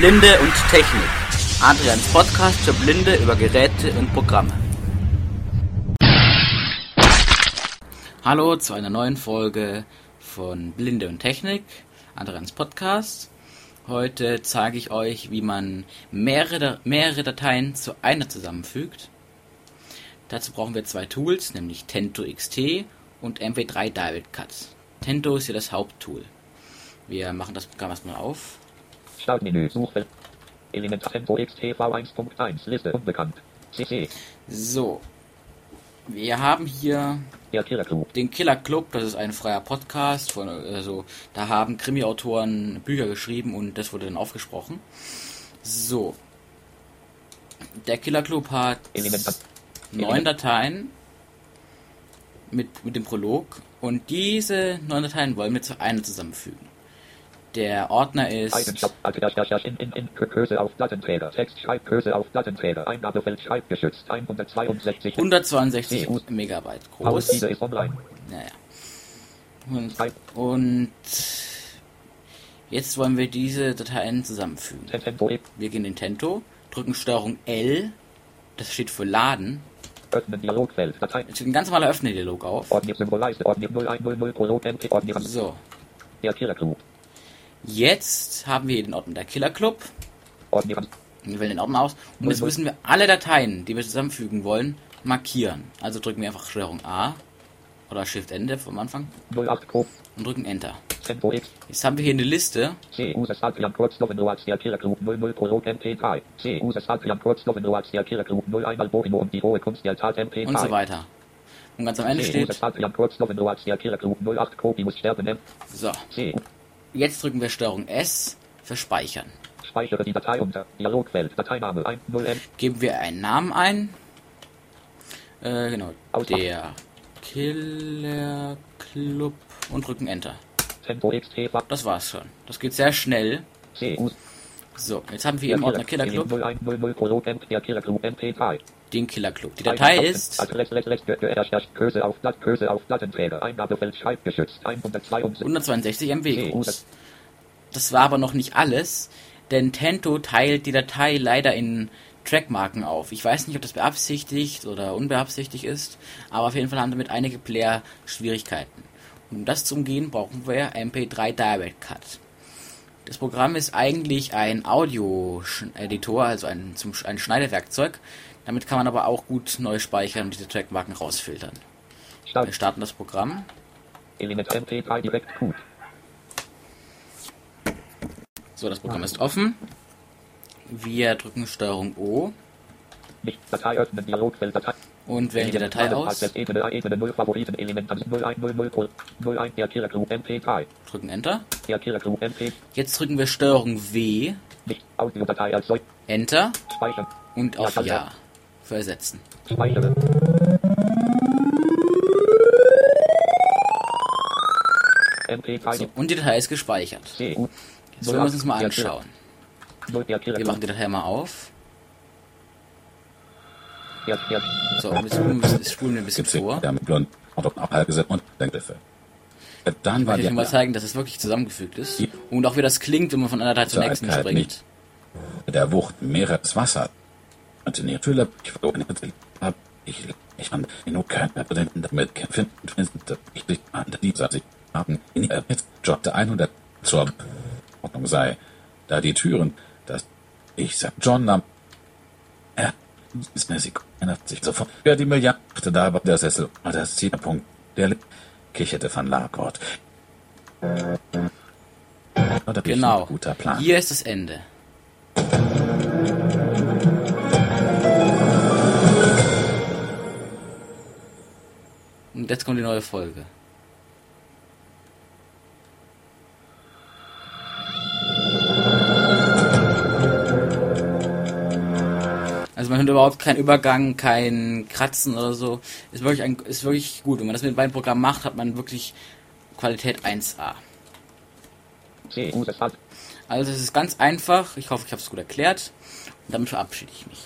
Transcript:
Blinde und Technik. Adrians Podcast für Blinde über Geräte und Programme. Hallo zu einer neuen Folge von Blinde und Technik, Adrians Podcast. Heute zeige ich euch, wie man mehrere, mehrere Dateien zu einer zusammenfügt. Dazu brauchen wir zwei Tools, nämlich Tento XT und MP3 Direct Cut. Tento ist hier das Haupttool. Wir machen das Programm erstmal auf. Startmenü, Suchfeld. Element Tempo XTV 1.1, Liste unbekannt. CC, So. Wir haben hier Killer Club. den Killer Club, das ist ein freier Podcast. Von, also, da haben Krimi-Autoren Bücher geschrieben und das wurde dann aufgesprochen. So. Der Killer Club hat Element neun Dateien mit, mit dem Prolog und diese neun Dateien wollen wir zu einer zusammenfügen. Der Ordner ist Eigenschaften, Alter, in, in, in, Größe auf Plattenträger, Text, Schreibgröße auf Plattenträger, Eingabefeld, Schreibgeschützt, 162. 162 Megabyte Aus, groß. diese ist online. Naja. Und, und jetzt wollen wir diese Dateien zusammenfügen. Wir gehen in Tento, drücken Steuerung L, das steht für Laden. öffnen Dialogfeld, Datei, Es steht ein ganz normaler Öffne-Dialog auf. Ordnung, Symbolleiste, Ordnung 0100, Prolog, MP, Ordnung, So, der Killer Club. Jetzt haben wir hier den Ordner der Killer Club. Ordnung, Wir wählen den Ordner aus. Und jetzt müssen wir alle Dateien, die wir zusammenfügen wollen, markieren. Also drücken wir einfach Steuerung A oder Shift Ende vom Anfang 08 Pro, und drücken Enter. Jetzt haben wir hier eine Liste. C, Uses Adrian Kurznoven als der Killer Club 00 Prolog, MP3. C, Uses Adrian Kurznoven als der Killer Club 01 Alborino und die hohe Kunst der Tat, MP3. und so weiter. Und ganz am Ende steht, Uses Adrian Kurznoven als der Killer Club 08 Kopi muss sterben, M, so, jetzt drücken wir Steuerung S für Speichern. Speichere die Datei unter Dialogfeld, Dateiname 10M, Geben wir einen Namen ein. Äh, genau, Auswahl. der Killer Club und drücken Enter. Tempo XT, Das war's schon. Das geht sehr schnell. C, So, jetzt haben wir im Ordner Killer Club 0100 Prolog, M, der Killer Club MP3. Den Killer Club. Die Datei ist Adresse, Adresse, Adresse, Größe auf Blatt, Größe auf Plattenträger, Eingabefeld, Schreibgeschützt, 162. 162 MB groß. Das war aber noch nicht alles, denn Tento teilt die Datei leider in Trackmarken auf. Ich weiß nicht, ob das beabsichtigt oder unbeabsichtigt ist, aber auf jeden Fall haben damit einige Player Schwierigkeiten. Um das zu umgehen, brauchen wir MP3 Direct Cut. Das Programm ist eigentlich ein Audio-Editor, also ein, zum, ein Schneidewerkzeug. Damit kann man aber auch gut neu speichern und diese Trackmarken rausfiltern. Wir Start, starten das Programm. Element MP3 direkt gut. So, das Programm ist offen. Wir drücken Steuerung O Datei öffnen, Dialogfeld, Datei. und wählen die Datei aus. Ebene, Ebene 0, Favoriten, Element, 0100, Pro- 01, der Club MP3. Drücken Enter. Jetzt drücken wir Steuerung W, Enter und auf Ja, für ersetzen. speichere. MP3, So, und die Datei ist gespeichert. Jetzt wollen wir uns das mal anschauen. 0, der Killer Wir machen die Datei mal auf. So, jetzt spulen wir ein bisschen vor. Denkgriffe. Dann Ich war will euch mal zeigen, dass es wirklich zusammengefügt ist. Und auch wie das klingt, wenn man von einer Datei zur nächsten springt. nicht. der Wucht mehrere Wasser. Und in ihrer Fülle, ich verloren hab ich, ich fand, nur kein Präsidenten damit finden, ich dich an dieser sich haben, in der 100 zur Ordnung sei, da die Türen, dass ich sag, John nahm, er ist sie erinnert sich sofort, wer die Milliarde da war der Sessel, das Zielpunkt, der kicherte von Largort. Oder Genau. Guter Plan. Hier ist das Ende. Und jetzt kommt die neue Folge. Also man hört überhaupt keinen Übergang, kein Kratzen oder so. Ist wirklich, ein, ist wirklich gut. Wenn man das mit beiden Programmen macht, hat man wirklich Qualität 1A. C, U, das hat, Also es ist ganz einfach. Ich hoffe, ich habe es gut erklärt. Und damit verabschiede ich mich.